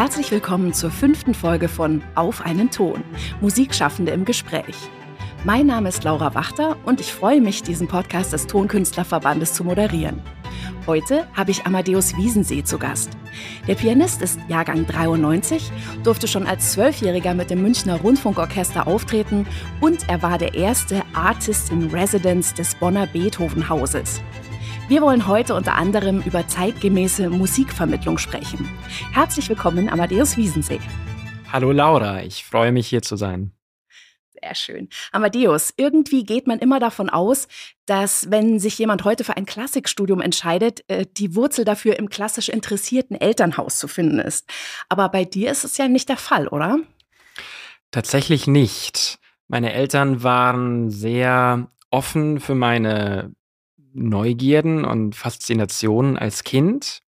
Herzlich willkommen zur fünften Folge von Auf einen Ton, Musikschaffende im Gespräch. Mein Name ist Laura Wachter und ich freue mich, diesen Podcast des Tonkünstlerverbandes zu moderieren. Heute habe ich Amadeus Wiesensee zu Gast. Der Pianist ist Jahrgang 93, durfte schon als Zwölfjähriger mit dem Münchner Rundfunkorchester auftreten und er war der erste Artist in Residence des Bonner Beethovenhauses. Wir wollen heute unter anderem über zeitgemäße Musikvermittlung sprechen. Herzlich willkommen, Amadeus Wiesensee. Hallo Laura, ich freue mich hier zu sein. Sehr schön. Amadeus, irgendwie geht man immer davon aus, dass wenn sich jemand heute für ein Klassikstudium entscheidet, äh, die Wurzel dafür im klassisch interessierten Elternhaus zu finden ist. Aber bei dir ist es ja nicht der Fall, oder? Tatsächlich nicht. Meine Eltern waren sehr offen für meine Neugierden und Faszinationen als Kind.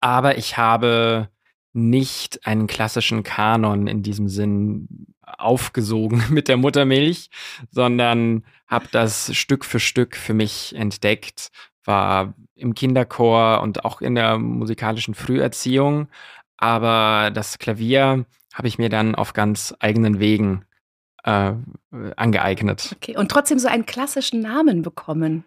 Aber ich habe nicht einen klassischen Kanon in diesem Sinn aufgesogen mit der Muttermilch, sondern habe das Stück für Stück für mich entdeckt, war im Kinderchor und auch in der musikalischen Früherziehung. Aber das Klavier habe ich mir dann auf ganz eigenen Wegen äh, angeeignet. Okay, und trotzdem so einen klassischen Namen bekommen.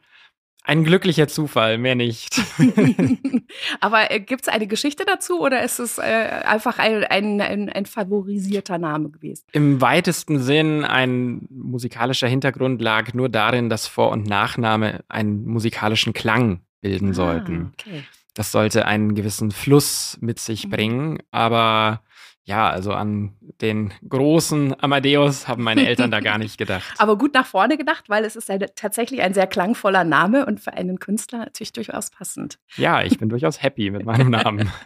Ein glücklicher Zufall, mehr nicht. Aber äh, gibt es eine Geschichte dazu oder ist es äh, einfach ein, ein, ein, ein, favorisierter Name gewesen? Im weitesten Sinn ein musikalischer Hintergrund lag nur darin, dass Vor- und Nachname einen musikalischen Klang bilden ah, sollten. Okay. Das sollte einen gewissen Fluss mit sich mhm. bringen, aber ja, also an den großen Amadeus haben meine Eltern da gar nicht gedacht. Aber gut nach vorne gedacht, weil es ist ja tatsächlich ein sehr klangvoller Name und für einen Künstler natürlich durchaus passend. Ja, ich bin durchaus happy mit meinem Namen.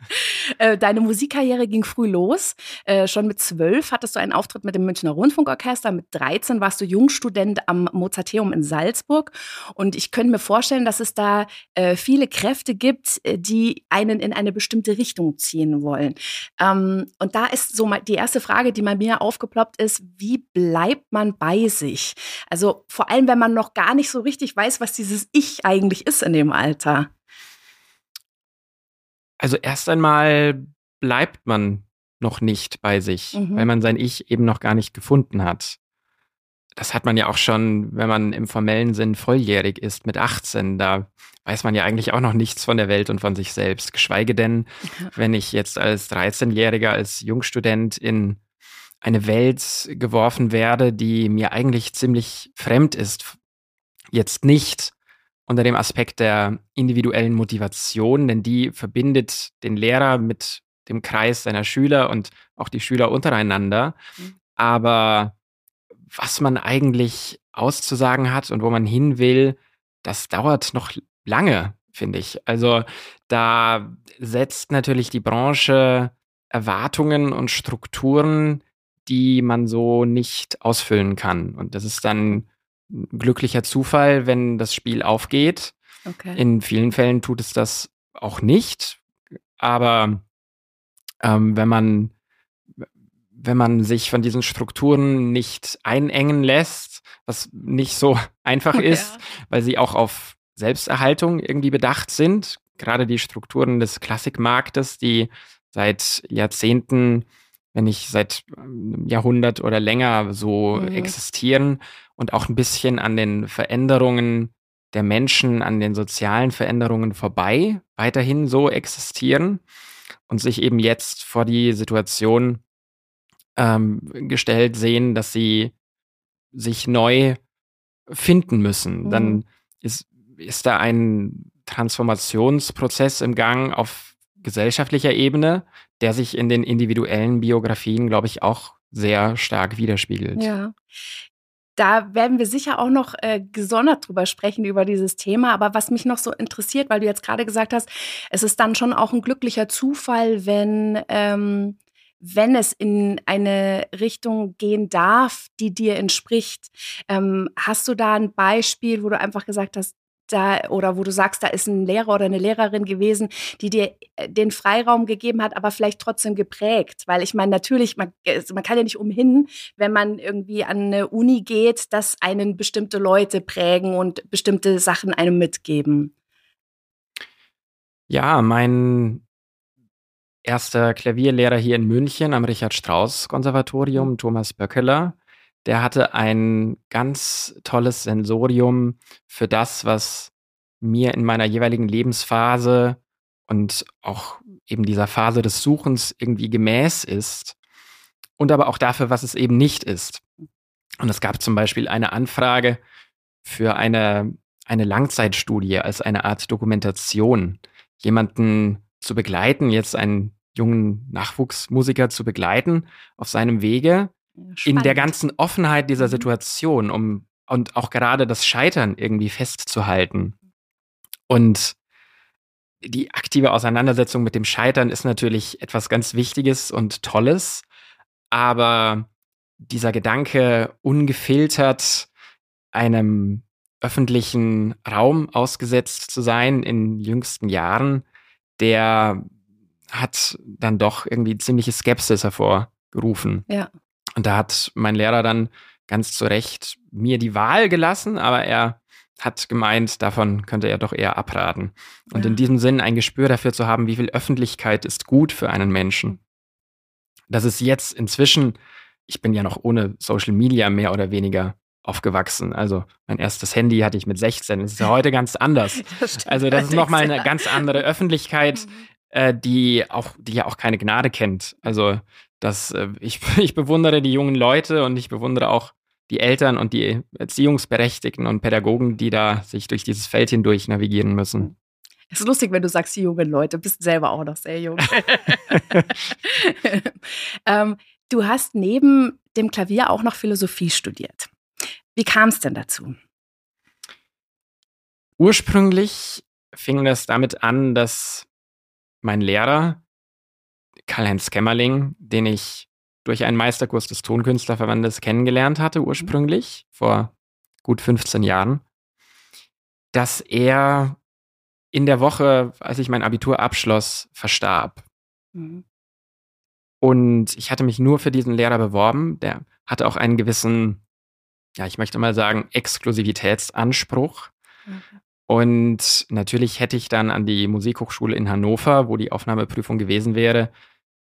Äh, deine Musikkarriere ging früh los. Äh, schon mit zwölf hattest du einen Auftritt mit dem Münchner Rundfunkorchester. Mit 13 warst du Jungstudent am Mozarteum in Salzburg. Und ich könnte mir vorstellen, dass es da äh, viele Kräfte gibt, die einen in eine bestimmte Richtung ziehen wollen. Ähm, und da ist so mal die erste Frage, die bei mir aufgeploppt ist, wie bleibt man bei sich? Also vor allem, wenn man noch gar nicht so richtig weiß, was dieses Ich eigentlich ist in dem Alter. Also erst einmal bleibt man noch nicht bei sich, mhm. weil man sein Ich eben noch gar nicht gefunden hat. Das hat man ja auch schon, wenn man im formellen Sinn volljährig ist mit 18. Da weiß man ja eigentlich auch noch nichts von der Welt und von sich selbst. Geschweige denn, wenn ich jetzt als 13-Jähriger, als Jungstudent in eine Welt geworfen werde, die mir eigentlich ziemlich fremd ist. Jetzt nicht unter dem Aspekt der individuellen Motivation, denn die verbindet den Lehrer mit dem Kreis seiner Schüler und auch die Schüler untereinander. Mhm. Aber was man eigentlich auszusagen hat und wo man hin will, das dauert noch lange, finde ich. Also da setzt natürlich die Branche Erwartungen und Strukturen, die man so nicht ausfüllen kann. Und das ist dann ein glücklicher Zufall, wenn das Spiel aufgeht. Okay. In vielen Fällen tut es das auch nicht. Aber ähm, wenn man wenn man sich von diesen Strukturen nicht einengen lässt, was nicht so einfach ist, ja. weil sie auch auf Selbsterhaltung irgendwie bedacht sind. Gerade die Strukturen des Klassikmarktes, die seit Jahrzehnten, wenn nicht seit einem Jahrhundert oder länger so mhm. existieren und auch ein bisschen an den Veränderungen der Menschen, an den sozialen Veränderungen vorbei weiterhin so existieren und sich eben jetzt vor die Situation ähm, gestellt sehen, dass sie sich neu finden müssen. Mhm. Dann ist, ist da ein Transformationsprozess im Gang auf gesellschaftlicher Ebene, der sich in den individuellen Biografien, glaube ich, auch sehr stark widerspiegelt. Ja. Da werden wir sicher auch noch äh, gesondert drüber sprechen, über dieses Thema. Aber was mich noch so interessiert, weil du jetzt gerade gesagt hast, es ist dann schon auch ein glücklicher Zufall, wenn ähm, wenn es in eine Richtung gehen darf, die dir entspricht. Ähm, hast du da ein Beispiel, wo du einfach gesagt hast, da oder wo du sagst, da ist ein Lehrer oder eine Lehrerin gewesen, die dir äh, den Freiraum gegeben hat, aber vielleicht trotzdem geprägt, weil ich meine natürlich, man, man kann ja nicht umhin, wenn man irgendwie an eine Uni geht, dass einen bestimmte Leute prägen und bestimmte Sachen einem mitgeben. Ja, mein erster Klavierlehrer hier in München am Richard Strauss Konservatorium. Thomas Böckeler, der hatte ein ganz tolles Sensorium für das, was mir in meiner jeweiligen Lebensphase und auch eben dieser Phase des Suchens irgendwie gemäß ist und aber auch dafür, was es eben nicht ist. Und es gab zum Beispiel eine Anfrage für eine, eine Langzeitstudie als eine Art Dokumentation, jemanden zu begleiten, jetzt einen jungen Nachwuchsmusiker zu begleiten auf seinem Wege Spannend. in der ganzen Offenheit dieser mhm. Situation, um und auch gerade das Scheitern irgendwie festzuhalten. Und die aktive Auseinandersetzung mit dem Scheitern ist natürlich etwas ganz Wichtiges und Tolles, aber dieser Gedanke, ungefiltert einem öffentlichen Raum ausgesetzt zu sein in jüngsten Jahren, der hat dann doch irgendwie ziemliche Skepsis hervorgerufen. Ja. Und da hat mein Lehrer dann ganz zu Recht mir die Wahl gelassen, aber er hat gemeint, davon könnte er doch eher abraten. Und ja. in diesem Sinn ein Gespür dafür zu haben, wie viel Öffentlichkeit ist gut für einen Menschen. Das ist jetzt inzwischen, ich bin ja noch ohne Social Media mehr oder weniger aufgewachsen. Also mein erstes Handy hatte ich mit 16. Das ist ja heute ganz anders. Das also das ist nochmal eine ganz andere Öffentlichkeit, mhm. Äh, die auch, die ja auch keine Gnade kennt. Also das, äh, ich, ich bewundere die jungen Leute und ich bewundere auch die Eltern und die Erziehungsberechtigten und Pädagogen, die da sich durch dieses Feld hindurch navigieren müssen. Es ist lustig, wenn du sagst, die jungen Leute, bist selber auch noch sehr jung. ähm, du hast neben dem Klavier auch noch Philosophie studiert. Wie kam es denn dazu? Ursprünglich fing das damit an, dass mein Lehrer, Karl-Heinz Kämmerling, den ich durch einen Meisterkurs des Tonkünstlerverbandes kennengelernt hatte, mhm. ursprünglich, vor gut 15 Jahren, dass er in der Woche, als ich mein Abitur abschloss, verstarb. Mhm. Und ich hatte mich nur für diesen Lehrer beworben. Der hatte auch einen gewissen, ja, ich möchte mal sagen, Exklusivitätsanspruch. Mhm. Und natürlich hätte ich dann an die Musikhochschule in Hannover, wo die Aufnahmeprüfung gewesen wäre,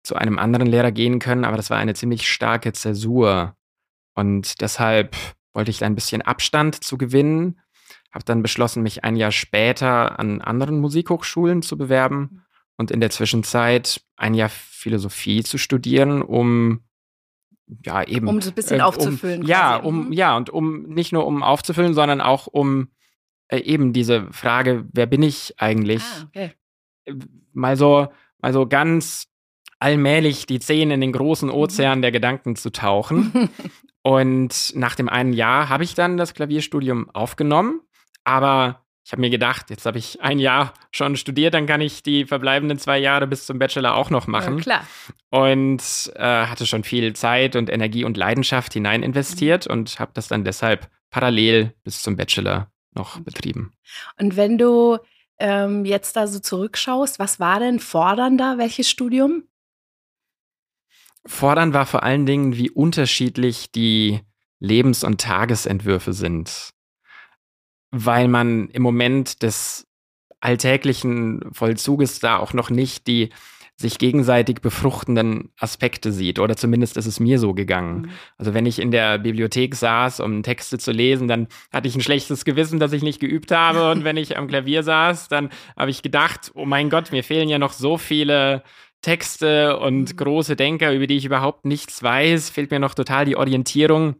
zu einem anderen Lehrer gehen können, aber das war eine ziemlich starke Zäsur. Und deshalb wollte ich da ein bisschen Abstand zu gewinnen, habe dann beschlossen, mich ein Jahr später an anderen Musikhochschulen zu bewerben und in der Zwischenzeit ein Jahr Philosophie zu studieren, um ja eben um so ein bisschen äh, aufzufüllen. Um, ja, um mhm. ja und um nicht nur um aufzufüllen, sondern auch um äh, eben diese Frage, wer bin ich eigentlich? Ah, okay. Äh, mal so mal so ganz allmählich die Zehen in den großen mhm. Ozean der Gedanken zu tauchen. Und nach dem einen Jahr habe ich dann das Klavierstudium aufgenommen, aber ich habe mir gedacht, jetzt habe ich ein Jahr schon studiert, dann kann ich die verbleibenden zwei Jahre bis zum Bachelor auch noch machen. Ja, klar. Und äh, hatte schon viel Zeit und Energie und Leidenschaft hinein investiert mhm. und habe das dann deshalb parallel bis zum Bachelor noch betrieben. Und wenn du ähm, jetzt da so zurückschaust, was war denn fordernder, welches Studium? Fordern war vor allen Dingen, wie unterschiedlich die Lebens- und Tagesentwürfe sind. Weil man im Moment des alltäglichen Vollzuges da auch noch nicht die sich gegenseitig befruchtenden Aspekte sieht. Oder zumindest ist es mir so gegangen. Mhm. Also wenn ich in der Bibliothek saß, um Texte zu lesen, dann hatte ich ein schlechtes Gewissen, dass ich nicht geübt habe. Und wenn ich am Klavier saß, dann habe ich gedacht, oh mein Gott, mir fehlen ja noch so viele Texte und mhm. große Denker, über die ich überhaupt nichts weiß, fehlt mir noch total die Orientierung.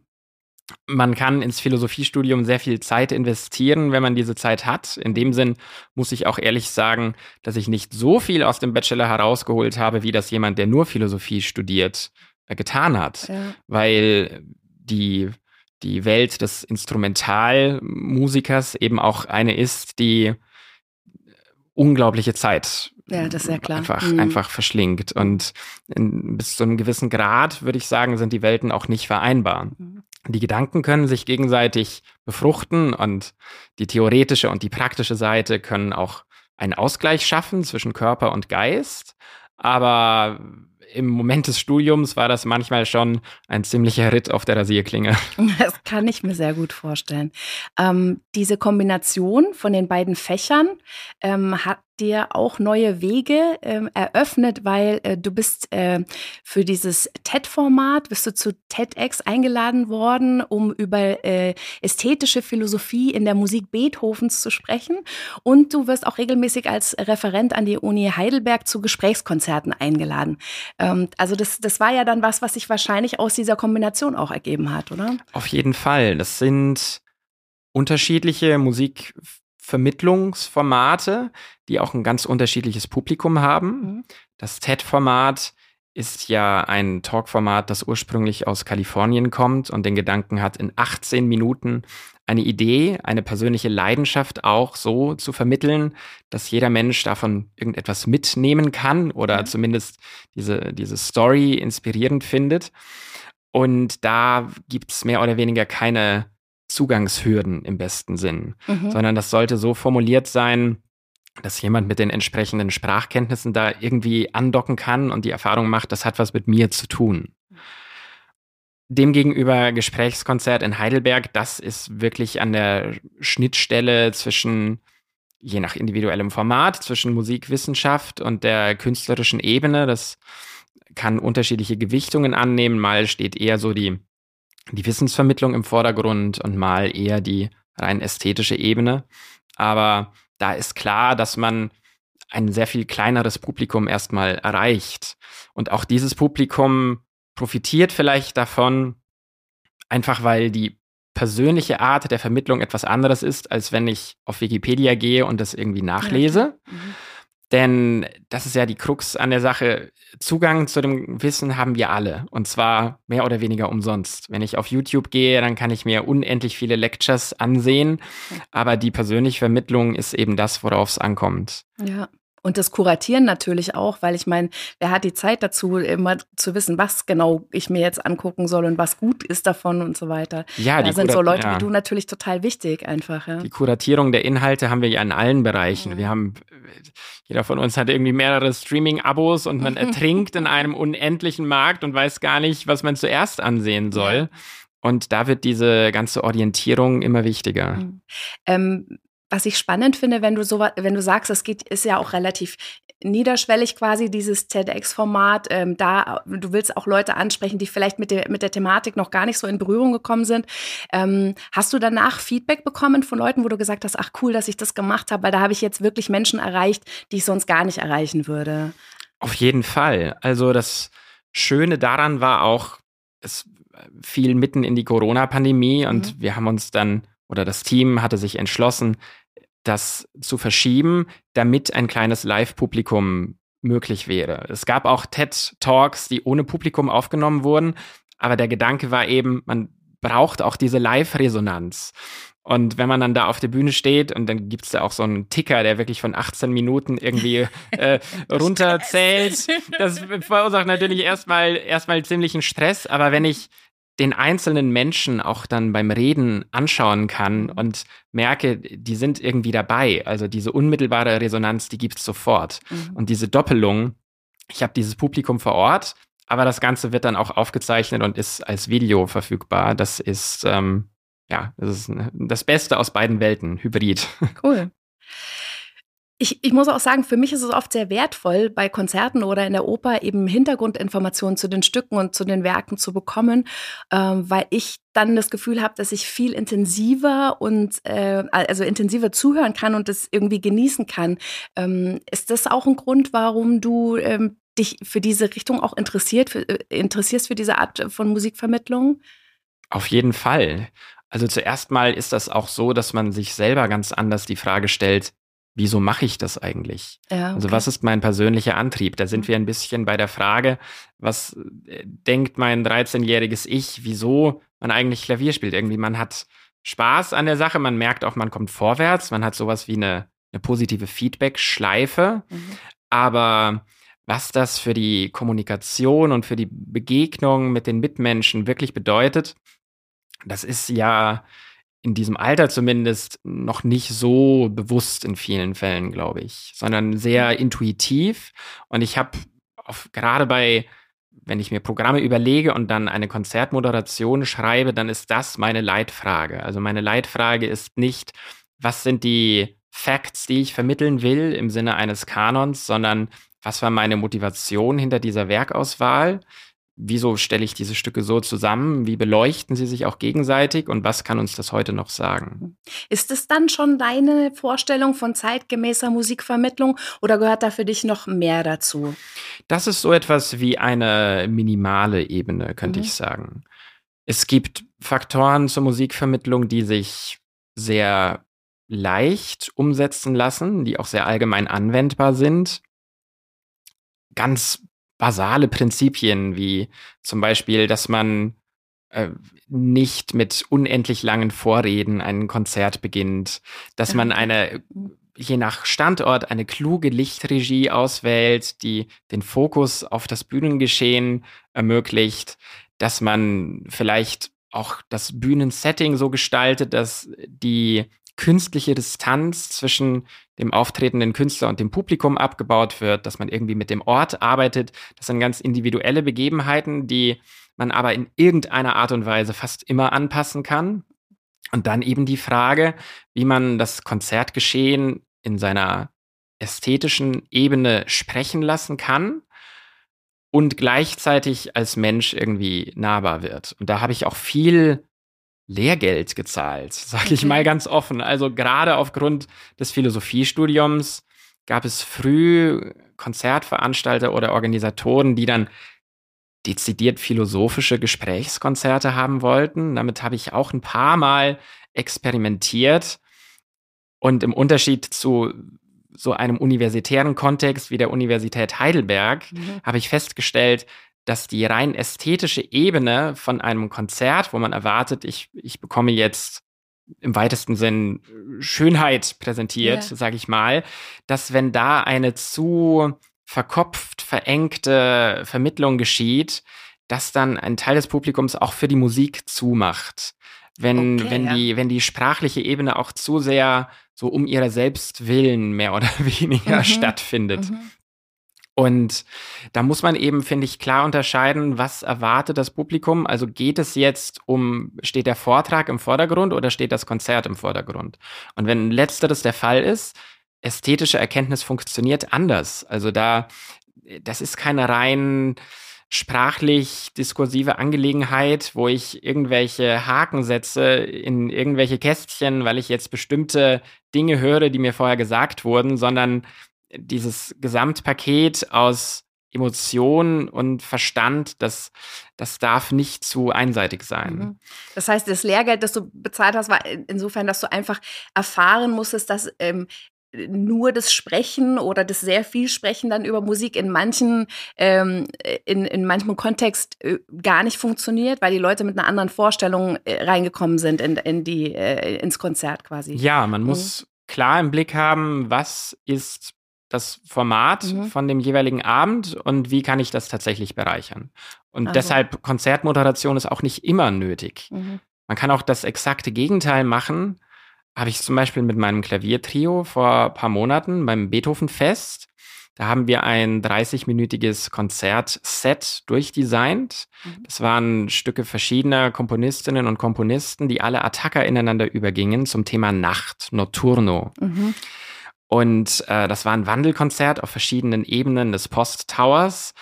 Man kann ins Philosophiestudium sehr viel Zeit investieren, wenn man diese Zeit hat. In dem Sinn muss ich auch ehrlich sagen, dass ich nicht so viel aus dem Bachelor herausgeholt habe, wie das jemand, der nur Philosophie studiert, äh, getan hat. Ja. Weil die, die Welt des Instrumentalmusikers eben auch eine ist, die unglaubliche Zeit ja, das ist ja klar. Einfach, mhm. einfach verschlingt. Und in, bis zu einem gewissen Grad, würde ich sagen, sind die Welten auch nicht vereinbar. Mhm. Die Gedanken können sich gegenseitig befruchten und die theoretische und die praktische Seite können auch einen Ausgleich schaffen zwischen Körper und Geist. Aber im Moment des Studiums war das manchmal schon ein ziemlicher Ritt auf der Rasierklinge. Das kann ich mir sehr gut vorstellen. Ähm, diese Kombination von den beiden Fächern, ähm, hat, dir auch neue Wege ähm, eröffnet, weil äh, du bist äh, für dieses TED-Format, bist du zu TEDx eingeladen worden, um über äh, ästhetische Philosophie in der Musik Beethovens zu sprechen. Und du wirst auch regelmäßig als Referent an die Uni Heidelberg zu Gesprächskonzerten eingeladen. Ähm, also das, das war ja dann was, was sich wahrscheinlich aus dieser Kombination auch ergeben hat, oder? Auf jeden Fall. Das sind unterschiedliche Musikvermittlungsformate, die auch ein ganz unterschiedliches Publikum haben. Mhm. Das TED-Format ist ja ein Talkformat, das ursprünglich aus Kalifornien kommt und den Gedanken hat, in 18 Minuten eine Idee, eine persönliche Leidenschaft auch so zu vermitteln, dass jeder Mensch davon irgendetwas mitnehmen kann oder ja. zumindest diese, diese Story inspirierend findet. Und da gibt es mehr oder weniger keine Zugangshürden im besten Sinn, mhm. sondern das sollte so formuliert sein, dass jemand mit den entsprechenden Sprachkenntnissen da irgendwie andocken kann und die Erfahrung macht, das hat was mit mir zu tun. Demgegenüber Gesprächskonzert in Heidelberg, das ist wirklich an der Schnittstelle zwischen, je nach individuellem Format, zwischen Musikwissenschaft und der künstlerischen Ebene. Das kann unterschiedliche Gewichtungen annehmen. Mal steht eher so die die Wissensvermittlung im Vordergrund und mal eher die rein ästhetische Ebene. Aber da ist klar, dass man ein sehr viel kleineres Publikum erstmal erreicht. Und auch dieses Publikum profitiert vielleicht davon, einfach weil die persönliche Art der Vermittlung etwas anderes ist, als wenn ich auf Wikipedia gehe und das irgendwie nachlese. Ja. Mhm. Denn das ist ja die Krux an der Sache. Zugang zu dem Wissen haben wir alle. Und zwar mehr oder weniger umsonst. Wenn ich auf YouTube gehe, dann kann ich mir unendlich viele Lectures ansehen. Aber die persönliche Vermittlung ist eben das, worauf es ankommt. Ja. Und das Kuratieren natürlich auch, weil ich meine, wer hat die Zeit dazu, immer zu wissen, was genau ich mir jetzt angucken soll und was gut ist davon und so weiter. Ja, da sind Kurat so Leute ja. wie du natürlich total wichtig einfach. Ja. Die Kuratierung der Inhalte haben wir ja in allen Bereichen. Mhm. Wir haben, jeder von uns hat irgendwie mehrere Streaming-Abos und man ertrinkt in einem unendlichen Markt und weiß gar nicht, was man zuerst ansehen soll. Und da wird diese ganze Orientierung immer wichtiger. Mhm. Ähm, was ich spannend finde, wenn du so, wenn du sagst, es geht, ist ja auch relativ niederschwellig quasi dieses TEDx-Format. Ähm, da du willst auch Leute ansprechen, die vielleicht mit der mit der Thematik noch gar nicht so in Berührung gekommen sind. Ähm, hast du danach Feedback bekommen von Leuten, wo du gesagt hast, ach cool, dass ich das gemacht habe, weil da habe ich jetzt wirklich Menschen erreicht, die ich sonst gar nicht erreichen würde. Auf jeden Fall. Also das Schöne daran war auch, es fiel mitten in die Corona-Pandemie und mhm. wir haben uns dann oder das Team hatte sich entschlossen, das zu verschieben, damit ein kleines Live-Publikum möglich wäre. Es gab auch TED-Talks, die ohne Publikum aufgenommen wurden, aber der Gedanke war eben, man braucht auch diese Live-Resonanz. Und wenn man dann da auf der Bühne steht und dann gibt es da auch so einen Ticker, der wirklich von 18 Minuten irgendwie äh, runterzählt, das verursacht natürlich erstmal erstmal ziemlichen Stress. Aber wenn ich den einzelnen Menschen auch dann beim Reden anschauen kann mhm. und merke, die sind irgendwie dabei. Also diese unmittelbare Resonanz, die gibt es sofort. Mhm. Und diese Doppelung, ich habe dieses Publikum vor Ort, aber das Ganze wird dann auch aufgezeichnet und ist als Video verfügbar. Das ist ähm, ja, das ist das Beste aus beiden Welten, Hybrid. Cool. Ich, ich muss auch sagen, für mich ist es oft sehr wertvoll, bei Konzerten oder in der Oper eben Hintergrundinformationen zu den Stücken und zu den Werken zu bekommen, ähm, weil ich dann das Gefühl habe, dass ich viel intensiver und äh, also intensiver zuhören kann und das irgendwie genießen kann. Ähm, ist das auch ein Grund, warum du ähm, dich für diese Richtung auch interessiert, für, äh, interessierst für diese Art von Musikvermittlung? Auf jeden Fall. Also zuerst mal ist das auch so, dass man sich selber ganz anders die Frage stellt, wieso mache ich das eigentlich? Ja, okay. Also was ist mein persönlicher Antrieb? Da sind wir ein bisschen bei der Frage, was äh, denkt mein 13-jähriges Ich, wieso man eigentlich Klavier spielt? Irgendwie man hat Spaß an der Sache, man merkt auch, man kommt vorwärts, man hat sowas wie eine, eine positive Feedback-Schleife, mhm. aber was das für die Kommunikation und für die Begegnung mit den Mitmenschen wirklich bedeutet, das ist ja in diesem Alter zumindest noch nicht so bewusst in vielen Fällen, glaube ich, sondern sehr mhm. intuitiv. Und ich habe gerade bei, wenn ich mir Programme überlege und dann eine Konzertmoderation schreibe, dann ist das meine Leitfrage. Also meine Leitfrage ist nicht, was sind die Facts, die ich vermitteln will im Sinne eines Kanons, sondern was war meine Motivation hinter dieser Werkauswahl? Wieso stelle ich diese Stücke so zusammen? Wie beleuchten sie sich auch gegenseitig und was kann uns das heute noch sagen? Ist es dann schon deine Vorstellung von zeitgemäßer Musikvermittlung oder gehört da für dich noch mehr dazu? Das ist so etwas wie eine minimale Ebene, könnte mhm. ich sagen. Es gibt Faktoren zur Musikvermittlung, die sich sehr leicht umsetzen lassen, die auch sehr allgemein anwendbar sind. Ganz basale Prinzipien, wie zum Beispiel, dass man äh, nicht mit unendlich langen Vorreden ein Konzert beginnt, dass man eine je nach Standort eine kluge Lichtregie auswählt, die den Fokus auf das Bühnengeschehen ermöglicht, dass man vielleicht auch das Bühnensetting so gestaltet, dass die künstliche Distanz zwischen dem auftretenden Künstler und dem Publikum abgebaut wird, dass man irgendwie mit dem Ort arbeitet. Das sind ganz individuelle Begebenheiten, die man aber in irgendeiner Art und Weise fast immer anpassen kann. Und dann eben die Frage, wie man das Konzertgeschehen in seiner ästhetischen Ebene sprechen lassen kann und gleichzeitig als Mensch irgendwie nahbar wird. Und da habe ich auch viel Lehrgeld gezahlt, sage ich mal ganz offen. Also gerade aufgrund des Philosophiestudiums gab es früh Konzertveranstalter oder Organisatoren, die dann dezidiert philosophische Gesprächskonzerte haben wollten. Damit habe ich auch ein paar Mal experimentiert. Und im Unterschied zu so einem universitären Kontext wie der Universität Heidelberg mhm. habe ich festgestellt, dass die rein ästhetische Ebene von einem Konzert, wo man erwartet, ich, ich bekomme jetzt im weitesten Sinn Schönheit präsentiert, yeah. sage ich mal, dass wenn da eine zu verkopft, verengte Vermittlung geschieht, dass dann ein Teil des Publikums auch für die Musik zumacht. Wenn, okay, wenn, ja. die, wenn die sprachliche Ebene auch zu sehr so um ihrer selbst willen mehr oder weniger mhm. stattfindet. Mhm. Und da muss man eben, finde ich, klar unterscheiden, was erwartet das Publikum. Also geht es jetzt um, steht der Vortrag im Vordergrund oder steht das Konzert im Vordergrund? Und wenn letzteres der Fall ist, ästhetische Erkenntnis funktioniert anders. Also da, das ist keine rein sprachlich diskursive Angelegenheit, wo ich irgendwelche Haken setze in irgendwelche Kästchen, weil ich jetzt bestimmte Dinge höre, die mir vorher gesagt wurden, sondern dieses Gesamtpaket aus Emotion und Verstand, das, das darf nicht zu einseitig sein. Mhm. Das heißt, das Lehrgeld, das du bezahlt hast, war insofern, dass du einfach erfahren musstest, dass ähm, nur das Sprechen oder das sehr viel Sprechen dann über Musik in manchen, ähm, in, in manchem Kontext äh, gar nicht funktioniert, weil die Leute mit einer anderen Vorstellung äh, reingekommen sind in, in die, äh, ins Konzert quasi. Ja, man mhm. muss klar im Blick haben, was ist das Format mhm. von dem jeweiligen Abend und wie kann ich das tatsächlich bereichern. Und also. deshalb Konzertmoderation ist auch nicht immer nötig. Mhm. Man kann auch das exakte Gegenteil machen. Habe ich zum Beispiel mit meinem Klaviertrio vor ein paar Monaten beim Beethoven-Fest. Da haben wir ein 30-minütiges Konzertset durchdesignt. Mhm. Das waren Stücke verschiedener Komponistinnen und Komponisten, die alle Attacker ineinander übergingen zum Thema Nacht, Notturno. Mhm. Und äh, das war ein Wandelkonzert auf verschiedenen Ebenen des Post Towers.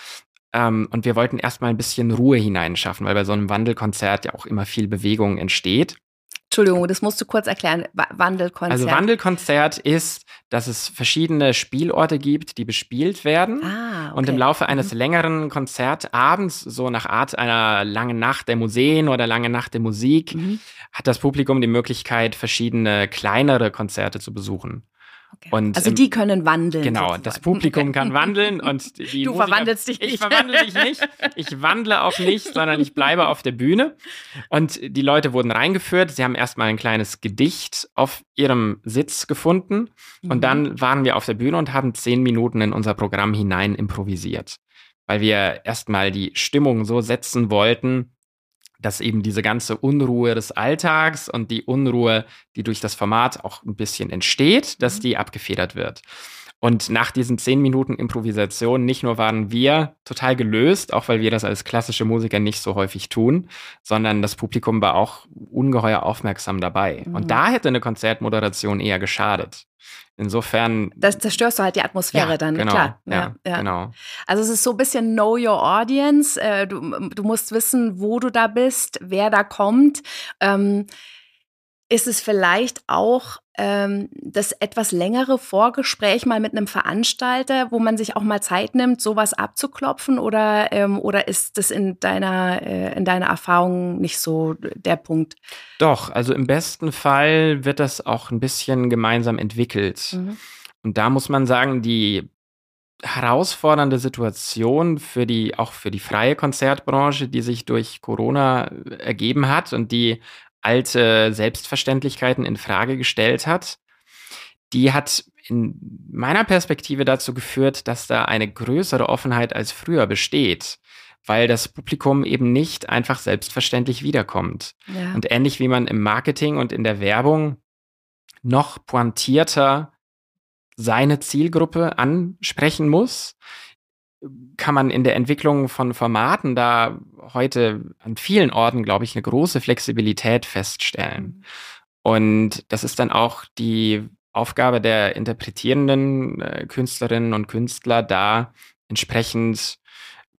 Ähm, und wir wollten erstmal ein bisschen Ruhe hineinschaffen, weil bei so einem Wandelkonzert ja auch immer viel Bewegung entsteht. Entschuldigung, das musst du kurz erklären. Wandelkonzert. Also Wandelkonzert ist, dass es verschiedene Spielorte gibt, die bespielt werden. Ah, okay. Und im Laufe eines mhm. längeren Konzertabends, so nach Art einer langen Nacht der Museen oder lange Nacht der Musik, mhm. hat das Publikum die Möglichkeit, verschiedene kleinere Konzerte zu besuchen. Okay. Also die können wandeln. Genau, sozusagen. das Publikum kann wandeln und die Du Musiker, verwandelst dich nicht. Ich verwandle dich nicht. Ich wandle auch nicht, sondern ich bleibe auf der Bühne. Und die Leute wurden reingeführt. Sie haben erstmal ein kleines Gedicht auf ihrem Sitz gefunden. Und mhm. dann waren wir auf der Bühne und haben zehn Minuten in unser Programm hinein improvisiert. Weil wir erstmal die Stimmung so setzen wollten, dass eben diese ganze Unruhe des Alltags und die Unruhe, die durch das Format auch ein bisschen entsteht, dass mhm. die abgefedert wird. Und nach diesen zehn Minuten Improvisation nicht nur waren wir total gelöst, auch weil wir das als klassische Musiker nicht so häufig tun, sondern das Publikum war auch ungeheuer aufmerksam dabei. Mhm. Und da hätte eine Konzertmoderation eher geschadet. Insofern. Das zerstörst du halt die Atmosphäre ja, dann, genau, klar. Ja, ja, genau. Also es ist so ein bisschen Know Your Audience. Äh, du, du musst wissen, wo du da bist, wer da kommt. Ähm, ist es vielleicht auch ähm, das etwas längere Vorgespräch mal mit einem Veranstalter, wo man sich auch mal Zeit nimmt, sowas abzuklopfen? Oder, ähm, oder ist das in deiner, äh, in deiner Erfahrung nicht so der Punkt? Doch, also im besten Fall wird das auch ein bisschen gemeinsam entwickelt. Mhm. Und da muss man sagen, die herausfordernde Situation für die, auch für die freie Konzertbranche, die sich durch Corona ergeben hat und die alte Selbstverständlichkeiten in Frage gestellt hat, die hat in meiner Perspektive dazu geführt, dass da eine größere Offenheit als früher besteht, weil das Publikum eben nicht einfach selbstverständlich wiederkommt. Ja. Und ähnlich wie man im Marketing und in der Werbung noch pointierter seine Zielgruppe ansprechen muss, kann man in der Entwicklung von Formaten da heute an vielen Orten, glaube ich, eine große Flexibilität feststellen. Mhm. Und das ist dann auch die Aufgabe der interpretierenden äh, Künstlerinnen und Künstler, da entsprechend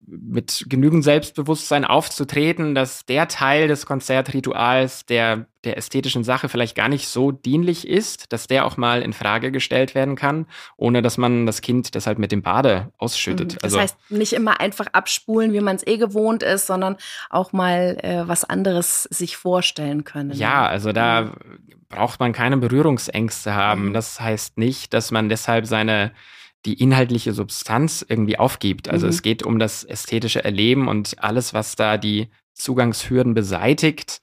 mit genügend Selbstbewusstsein aufzutreten, dass der Teil des Konzertrituals, der der ästhetischen Sache vielleicht gar nicht so dienlich ist, dass der auch mal in Frage gestellt werden kann, ohne dass man das Kind deshalb mit dem Bade ausschüttet. Mhm. Das also, heißt, nicht immer einfach abspulen, wie man es eh gewohnt ist, sondern auch mal äh, was anderes sich vorstellen können. Ja, also da mhm. braucht man keine Berührungsängste haben. Mhm. Das heißt nicht, dass man deshalb seine die inhaltliche Substanz irgendwie aufgibt. Also mhm. es geht um das ästhetische Erleben und alles, was da die Zugangshürden beseitigt,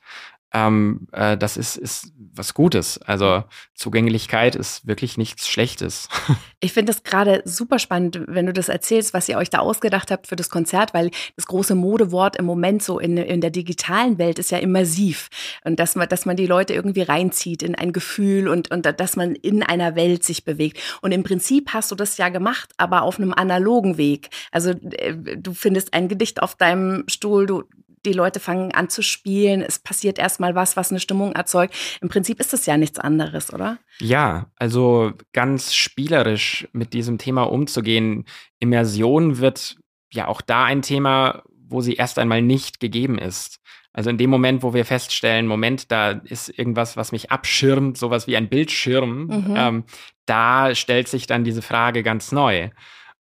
ähm, äh, das ist, ist was Gutes. Also Zugänglichkeit ist wirklich nichts Schlechtes. Ich finde es gerade super spannend, wenn du das erzählst, was ihr euch da ausgedacht habt für das Konzert, weil das große Modewort im Moment so in, in der digitalen Welt ist ja immersiv. Und dass man, dass man die Leute irgendwie reinzieht in ein Gefühl und, und dass man in einer Welt sich bewegt. Und im Prinzip hast du das ja gemacht, aber auf einem analogen Weg. Also äh, du findest ein Gedicht auf deinem Stuhl, du die Leute fangen an zu spielen, es passiert erstmal was, was eine Stimmung erzeugt. Im Prinzip ist das ja nichts anderes, oder? Ja, also ganz spielerisch mit diesem Thema umzugehen. Immersion wird ja auch da ein Thema, wo sie erst einmal nicht gegeben ist. Also in dem Moment, wo wir feststellen, Moment, da ist irgendwas, was mich abschirmt, sowas wie ein Bildschirm, mhm. ähm, da stellt sich dann diese Frage ganz neu.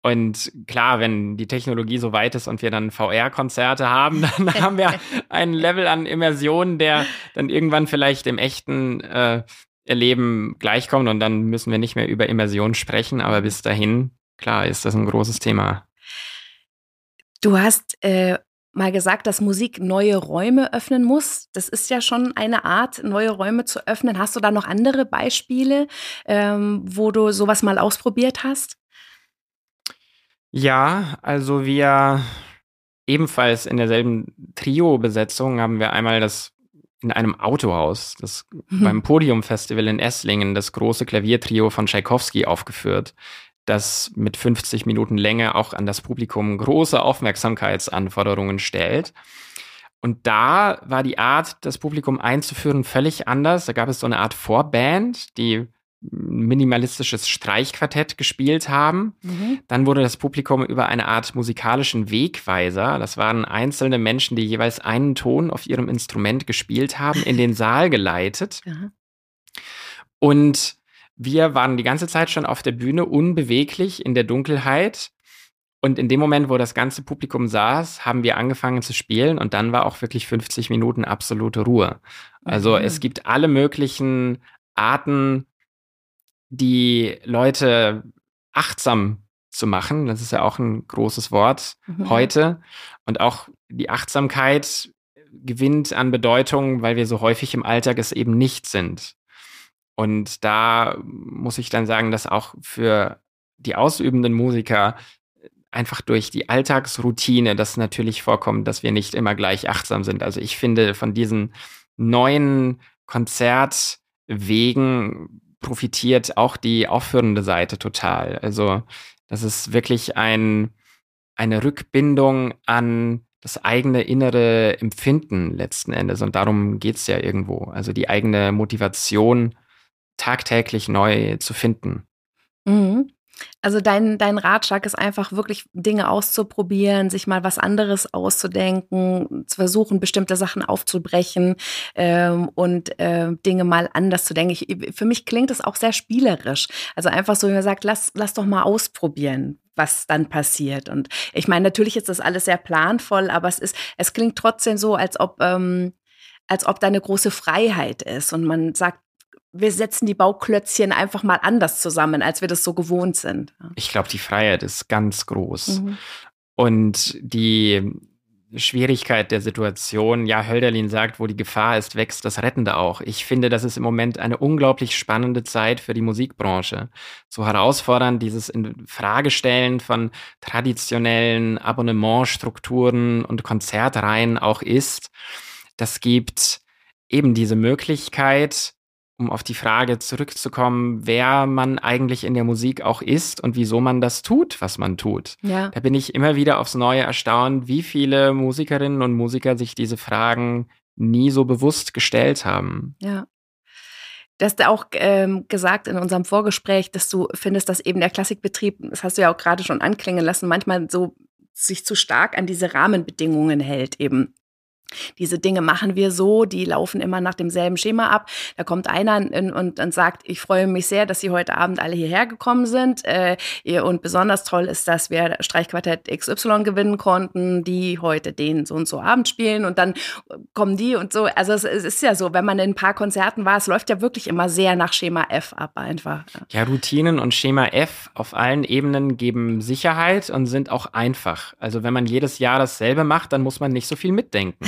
Und klar, wenn die Technologie so weit ist und wir dann VR-Konzerte haben, dann haben wir ein Level an Immersion, der dann irgendwann vielleicht im echten äh, Erleben gleichkommt und dann müssen wir nicht mehr über Immersion sprechen. Aber bis dahin, klar, ist das ein großes Thema. Du hast äh, mal gesagt, dass Musik neue Räume öffnen muss. Das ist ja schon eine Art, neue Räume zu öffnen. Hast du da noch andere Beispiele, ähm, wo du sowas mal ausprobiert hast? Ja, also wir ebenfalls in derselben Trio-Besetzung haben wir einmal das in einem Autohaus, das mhm. beim Podium-Festival in Esslingen, das große Klaviertrio von Tschaikowski aufgeführt, das mit 50 Minuten Länge auch an das Publikum große Aufmerksamkeitsanforderungen stellt. Und da war die Art, das Publikum einzuführen, völlig anders. Da gab es so eine Art Vorband, die minimalistisches Streichquartett gespielt haben. Mhm. Dann wurde das Publikum über eine Art musikalischen Wegweiser, das waren einzelne Menschen, die jeweils einen Ton auf ihrem Instrument gespielt haben, in den Saal geleitet. Mhm. Und wir waren die ganze Zeit schon auf der Bühne unbeweglich in der Dunkelheit. Und in dem Moment, wo das ganze Publikum saß, haben wir angefangen zu spielen und dann war auch wirklich 50 Minuten absolute Ruhe. Also mhm. es gibt alle möglichen Arten, die Leute achtsam zu machen. Das ist ja auch ein großes Wort mhm. heute. Und auch die Achtsamkeit gewinnt an Bedeutung, weil wir so häufig im Alltag es eben nicht sind. Und da muss ich dann sagen, dass auch für die ausübenden Musiker einfach durch die Alltagsroutine das natürlich vorkommt, dass wir nicht immer gleich achtsam sind. Also ich finde von diesen neuen Konzertwegen profitiert auch die aufführende Seite total. Also das ist wirklich ein, eine Rückbindung an das eigene innere Empfinden letzten Endes. Und darum geht's ja irgendwo. Also die eigene Motivation tagtäglich neu zu finden. Mhm. Also dein, dein Ratschlag ist einfach wirklich Dinge auszuprobieren, sich mal was anderes auszudenken, zu versuchen, bestimmte Sachen aufzubrechen ähm, und äh, Dinge mal anders zu denken. Ich, für mich klingt es auch sehr spielerisch. Also einfach so, wie man sagt, lass, lass doch mal ausprobieren was dann passiert. Und ich meine, natürlich ist das alles sehr planvoll, aber es ist, es klingt trotzdem so, als ob, ähm, als ob da eine große Freiheit ist und man sagt, wir setzen die Bauklötzchen einfach mal anders zusammen, als wir das so gewohnt sind. Ich glaube, die Freiheit ist ganz groß. Mhm. Und die Schwierigkeit der Situation, ja, Hölderlin sagt, wo die Gefahr ist, wächst das Rettende auch. Ich finde, das ist im Moment eine unglaublich spannende Zeit für die Musikbranche. So herausfordernd dieses Infragestellen von traditionellen Abonnementstrukturen und Konzertreihen auch ist. Das gibt eben diese Möglichkeit, um auf die Frage zurückzukommen, wer man eigentlich in der Musik auch ist und wieso man das tut, was man tut. Ja. Da bin ich immer wieder aufs Neue erstaunt, wie viele Musikerinnen und Musiker sich diese Fragen nie so bewusst gestellt haben. Ja. Du hast auch ähm, gesagt in unserem Vorgespräch, dass du findest, dass eben der Klassikbetrieb, das hast du ja auch gerade schon anklingen lassen, manchmal so sich zu stark an diese Rahmenbedingungen hält eben. Diese Dinge machen wir so, die laufen immer nach demselben Schema ab. Da kommt einer und, und, sagt, ich freue mich sehr, dass Sie heute Abend alle hierher gekommen sind. Äh, und besonders toll ist, dass wir Streichquartett XY gewinnen konnten, die heute den so und so Abend spielen. Und dann kommen die und so. Also es ist ja so, wenn man in ein paar Konzerten war, es läuft ja wirklich immer sehr nach Schema F ab einfach. Ja, Routinen und Schema F auf allen Ebenen geben Sicherheit und sind auch einfach. Also wenn man jedes Jahr dasselbe macht, dann muss man nicht so viel mitdenken.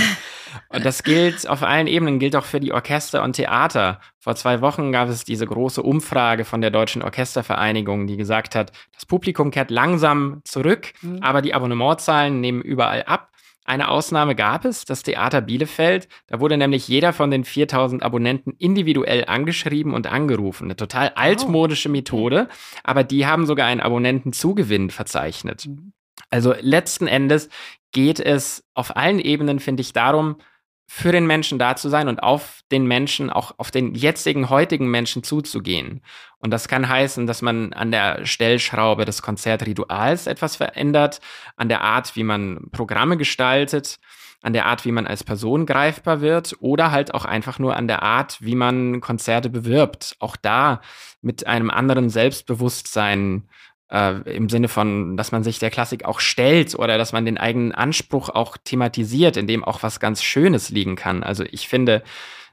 Und das gilt auf allen Ebenen, gilt auch für die Orchester und Theater. Vor zwei Wochen gab es diese große Umfrage von der Deutschen Orchestervereinigung, die gesagt hat, das Publikum kehrt langsam zurück, mhm. aber die Abonnementzahlen nehmen überall ab. Eine Ausnahme gab es, das Theater Bielefeld. Da wurde nämlich jeder von den 4000 Abonnenten individuell angeschrieben und angerufen. Eine total altmodische Methode, aber die haben sogar einen Abonnentenzugewinn verzeichnet. Also letzten Endes geht es auf allen Ebenen, finde ich, darum, für den Menschen da zu sein und auf den Menschen, auch auf den jetzigen, heutigen Menschen zuzugehen. Und das kann heißen, dass man an der Stellschraube des Konzertrituals etwas verändert, an der Art, wie man Programme gestaltet, an der Art, wie man als Person greifbar wird oder halt auch einfach nur an der Art, wie man Konzerte bewirbt. Auch da mit einem anderen Selbstbewusstsein äh, im Sinne von, dass man sich der Klassik auch stellt oder dass man den eigenen Anspruch auch thematisiert, in dem auch was ganz Schönes liegen kann. Also ich finde,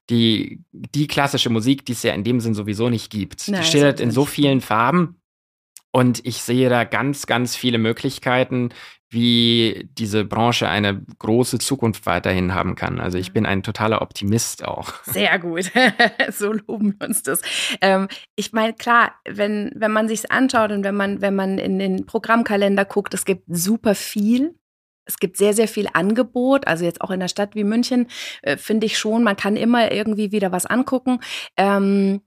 die, die klassische Musik, die es ja in dem Sinn sowieso nicht gibt, Nein, die schildert in so vielen Farben. Und ich sehe da ganz, ganz viele Möglichkeiten, wie diese Branche eine große Zukunft weiterhin haben kann. Also ich bin ein totaler Optimist auch. Sehr gut. so loben wir uns das. Ähm, ich meine, klar, wenn, wenn man sich anschaut und wenn man, wenn man in den Programmkalender guckt, es gibt super viel. Es gibt sehr, sehr viel Angebot. Also jetzt auch in der Stadt wie München äh, finde ich schon, man kann immer irgendwie wieder was angucken. Ähm,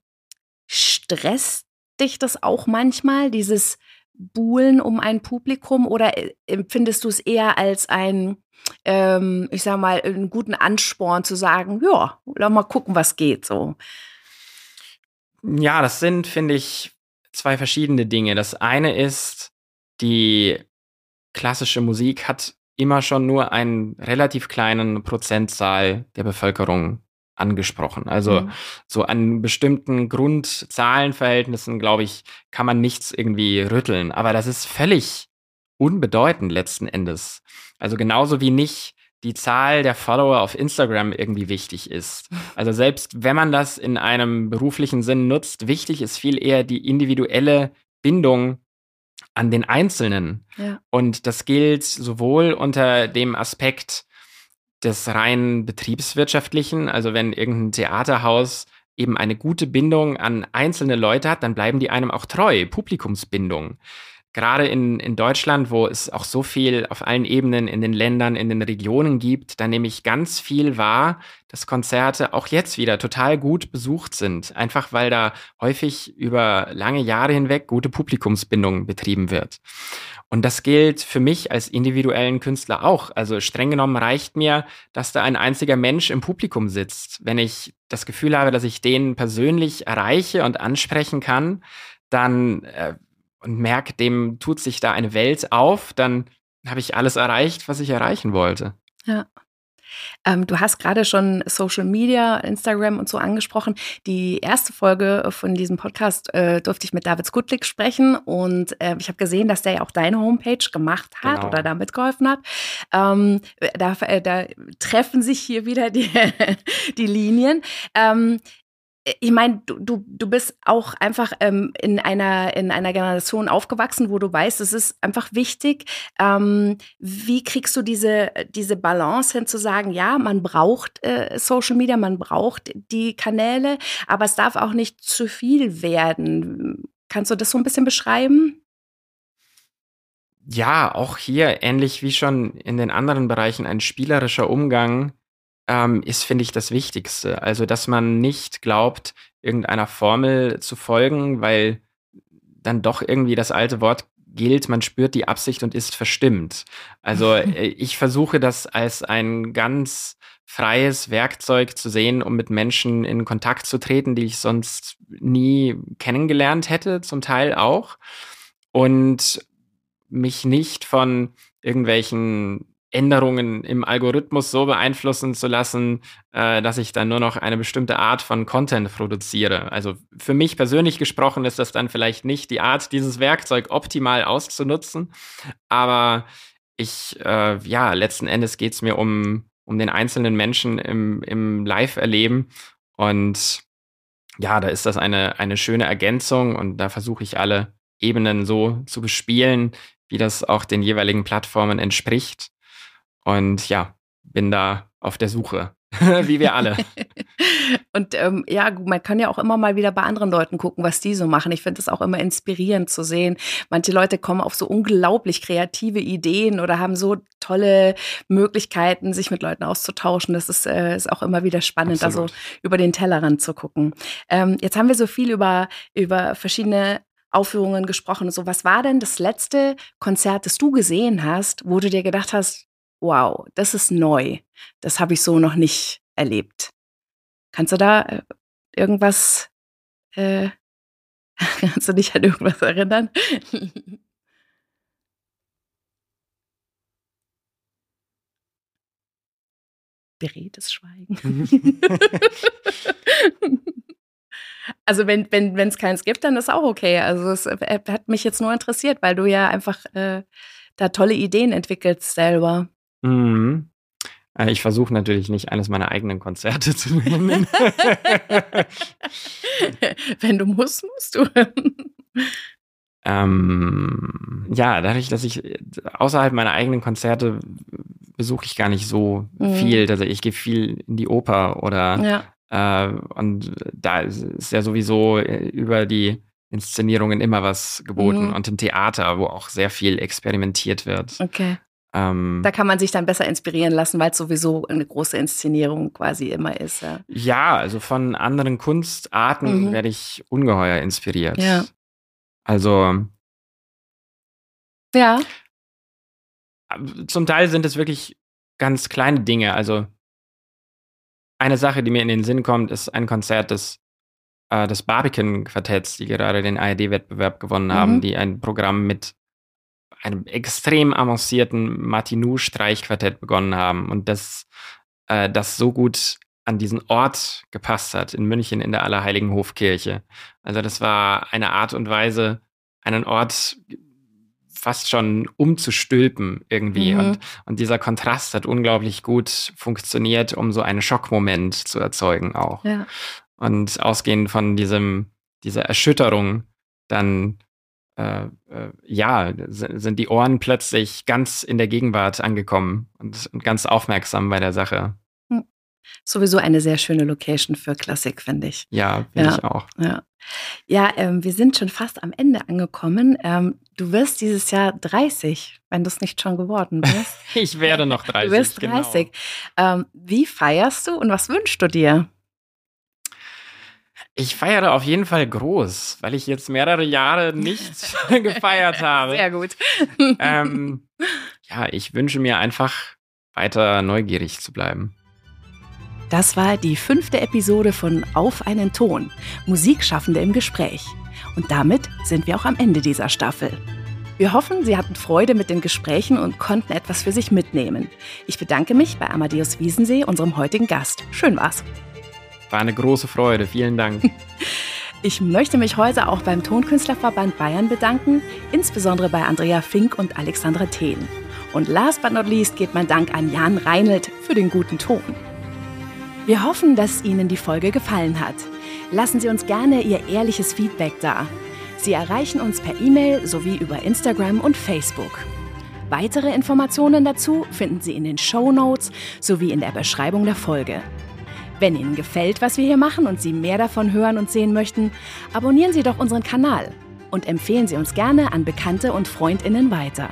stresst dich das auch manchmal, dieses buhlen um ein Publikum oder äh, empfindest du es eher als ein, ähm, ich sag mal, einen guten Ansporn zu sagen, ja, lass mal gucken, was geht so? Ja, das sind, finde ich, zwei verschiedene Dinge. Das eine ist, die klassische Musik hat immer schon nur einen relativ kleinen Prozentzahl der Bevölkerung angesprochen. Also mhm. so an bestimmten Grundzahlenverhältnissen, glaube ich, kann man nichts irgendwie rütteln. Aber das ist völlig unbedeutend letzten Endes. Also genauso wie nicht die Zahl der Follower auf Instagram irgendwie wichtig ist. Also selbst wenn man das in einem beruflichen Sinn nutzt, wichtig ist viel eher die individuelle Bindung an den Einzelnen. Ja. Und das gilt sowohl unter dem Aspekt, des rein betriebswirtschaftlichen. Also wenn irgendein Theaterhaus eben eine gute Bindung an einzelne Leute hat, dann bleiben die einem auch treu. Publikumsbindung. Gerade in, in Deutschland, wo es auch so viel auf allen Ebenen in den Ländern, in den Regionen gibt, da nehme ich ganz viel wahr, dass Konzerte auch jetzt wieder total gut besucht sind. Einfach weil da häufig über lange Jahre hinweg gute Publikumsbindung betrieben wird. Und das gilt für mich als individuellen Künstler auch. Also streng genommen reicht mir, dass da ein einziger Mensch im Publikum sitzt. Wenn ich das Gefühl habe, dass ich den persönlich erreiche und ansprechen kann, dann äh, und merke, dem tut sich da eine Welt auf, dann habe ich alles erreicht, was ich erreichen wollte. Ja. Ähm, du hast gerade schon Social Media, Instagram und so angesprochen. Die erste Folge von diesem Podcast äh, durfte ich mit David Skutlik sprechen und äh, ich habe gesehen, dass der ja auch deine Homepage gemacht hat genau. oder da mitgeholfen hat. Ähm, da, äh, da, treffen sich hier wieder die, die Linien. Ähm, ich meine, du, du, du bist auch einfach ähm, in, einer, in einer Generation aufgewachsen, wo du weißt, es ist einfach wichtig. Ähm, wie kriegst du diese, diese Balance hin zu sagen, ja, man braucht äh, Social Media, man braucht die Kanäle, aber es darf auch nicht zu viel werden. Kannst du das so ein bisschen beschreiben? Ja, auch hier, ähnlich wie schon in den anderen Bereichen, ein spielerischer Umgang ähm, ist, finde ich, das Wichtigste. Also, dass man nicht glaubt, irgendeiner Formel zu folgen, weil dann doch irgendwie das alte Wort gilt, man spürt die Absicht und ist verstimmt. Also äh, ich versuche das als ein ganz freies Werkzeug zu sehen, um mit Menschen in Kontakt zu treten, die ich sonst nie kennengelernt hätte, zum Teil auch. Und mich nicht von irgendwelchen Änderungen im Algorithmus so beeinflussen zu lassen, äh, dass ich dann nur noch eine bestimmte Art von Content produziere. Also für mich persönlich gesprochen ist das dann vielleicht nicht die Art, dieses Werkzeug optimal auszunutzen, aber ich, äh, ja, letzten Endes geht es mir um, um den einzelnen Menschen im, im Live-Erleben und ja, da ist das eine, eine schöne Ergänzung und da versuche ich alle Ebenen so zu bespielen, wie das auch den jeweiligen Plattformen entspricht. Und ja, bin da auf der Suche, wie wir alle. und ähm, ja, man kann ja auch immer mal wieder bei anderen Leuten gucken, was die so machen. Ich finde es auch immer inspirierend zu sehen. Manche Leute kommen auf so unglaublich kreative Ideen oder haben so tolle Möglichkeiten, sich mit Leuten auszutauschen. Das ist, äh, ist auch immer wieder spannend, Absolut. da so über den Tellerrand zu gucken. Ähm, jetzt haben wir so viel über, über verschiedene Aufführungen gesprochen. So, was war denn das letzte Konzert, das du gesehen hast, wo du dir gedacht hast, wow, das ist neu. Das habe ich so noch nicht erlebt. Kannst du da äh, irgendwas, äh, kannst du dich an irgendwas erinnern? Beredtes Schweigen. also wenn wenn es keins gibt, dann ist auch okay. Also es äh, hat mich jetzt nur interessiert, weil du ja einfach äh, da tolle Ideen entwickelst selber. Mhm. Äh, ich versuche natürlich nicht eines meiner eigenen Konzerte zu nennen. Wenn du musst, musst du. Ähm, ja, dadurch, dass ich außerhalb meiner eigenen Konzerte besuche ich gar nicht so mhm. viel. Also ich gehe viel in die Oper oder ja. äh, und da ist ja sowieso äh, über die Inszenierungen immer was geboten mhm. und im Theater, wo auch sehr viel experimentiert wird. Okay. Ähm, da kann man sich dann besser inspirieren lassen, weil es sowieso eine große Inszenierung quasi immer ist. Ja, ja also von anderen Kunstarten mhm. werde ich ungeheuer inspiriert. Ja. Also. Ja. Zum Teil sind es wirklich ganz kleine Dinge. Also eine Sache, die mir in den Sinn kommt, ist ein Konzert des, äh, des Barbican-Quartetts, die gerade den ARD-Wettbewerb gewonnen haben, mhm. die ein Programm mit einem extrem avancierten Martinou-Streichquartett begonnen haben und das, äh, das so gut an diesen Ort gepasst hat, in München in der Allerheiligen Hofkirche. Also das war eine Art und Weise, einen Ort fast schon umzustülpen irgendwie. Mhm. Und, und dieser Kontrast hat unglaublich gut funktioniert, um so einen Schockmoment zu erzeugen auch. Ja. Und ausgehend von diesem, dieser Erschütterung dann äh, äh, ja, sind die Ohren plötzlich ganz in der Gegenwart angekommen und, und ganz aufmerksam bei der Sache. Hm. Sowieso eine sehr schöne Location für Klassik, finde ich. Ja, finde ja. ich auch. Ja, ja ähm, wir sind schon fast am Ende angekommen. Ähm, du wirst dieses Jahr 30, wenn du es nicht schon geworden bist. ich werde noch 30. Du wirst 30. Genau. Ähm, wie feierst du und was wünschst du dir? Ich feiere auf jeden Fall groß, weil ich jetzt mehrere Jahre nicht gefeiert habe. Sehr gut. Ähm, ja, ich wünsche mir einfach weiter neugierig zu bleiben. Das war die fünfte Episode von Auf einen Ton, Musikschaffende im Gespräch. Und damit sind wir auch am Ende dieser Staffel. Wir hoffen, Sie hatten Freude mit den Gesprächen und konnten etwas für sich mitnehmen. Ich bedanke mich bei Amadeus Wiesensee, unserem heutigen Gast. Schön war's. War eine große Freude. Vielen Dank. Ich möchte mich heute auch beim Tonkünstlerverband Bayern bedanken, insbesondere bei Andrea Fink und Alexandra Thehn. Und last but not least geht mein Dank an Jan Reinelt für den guten Ton. Wir hoffen, dass Ihnen die Folge gefallen hat. Lassen Sie uns gerne Ihr ehrliches Feedback da. Sie erreichen uns per E-Mail sowie über Instagram und Facebook. Weitere Informationen dazu finden Sie in den Show Notes sowie in der Beschreibung der Folge. Wenn Ihnen gefällt, was wir hier machen und Sie mehr davon hören und sehen möchten, abonnieren Sie doch unseren Kanal und empfehlen Sie uns gerne an Bekannte und Freundinnen weiter.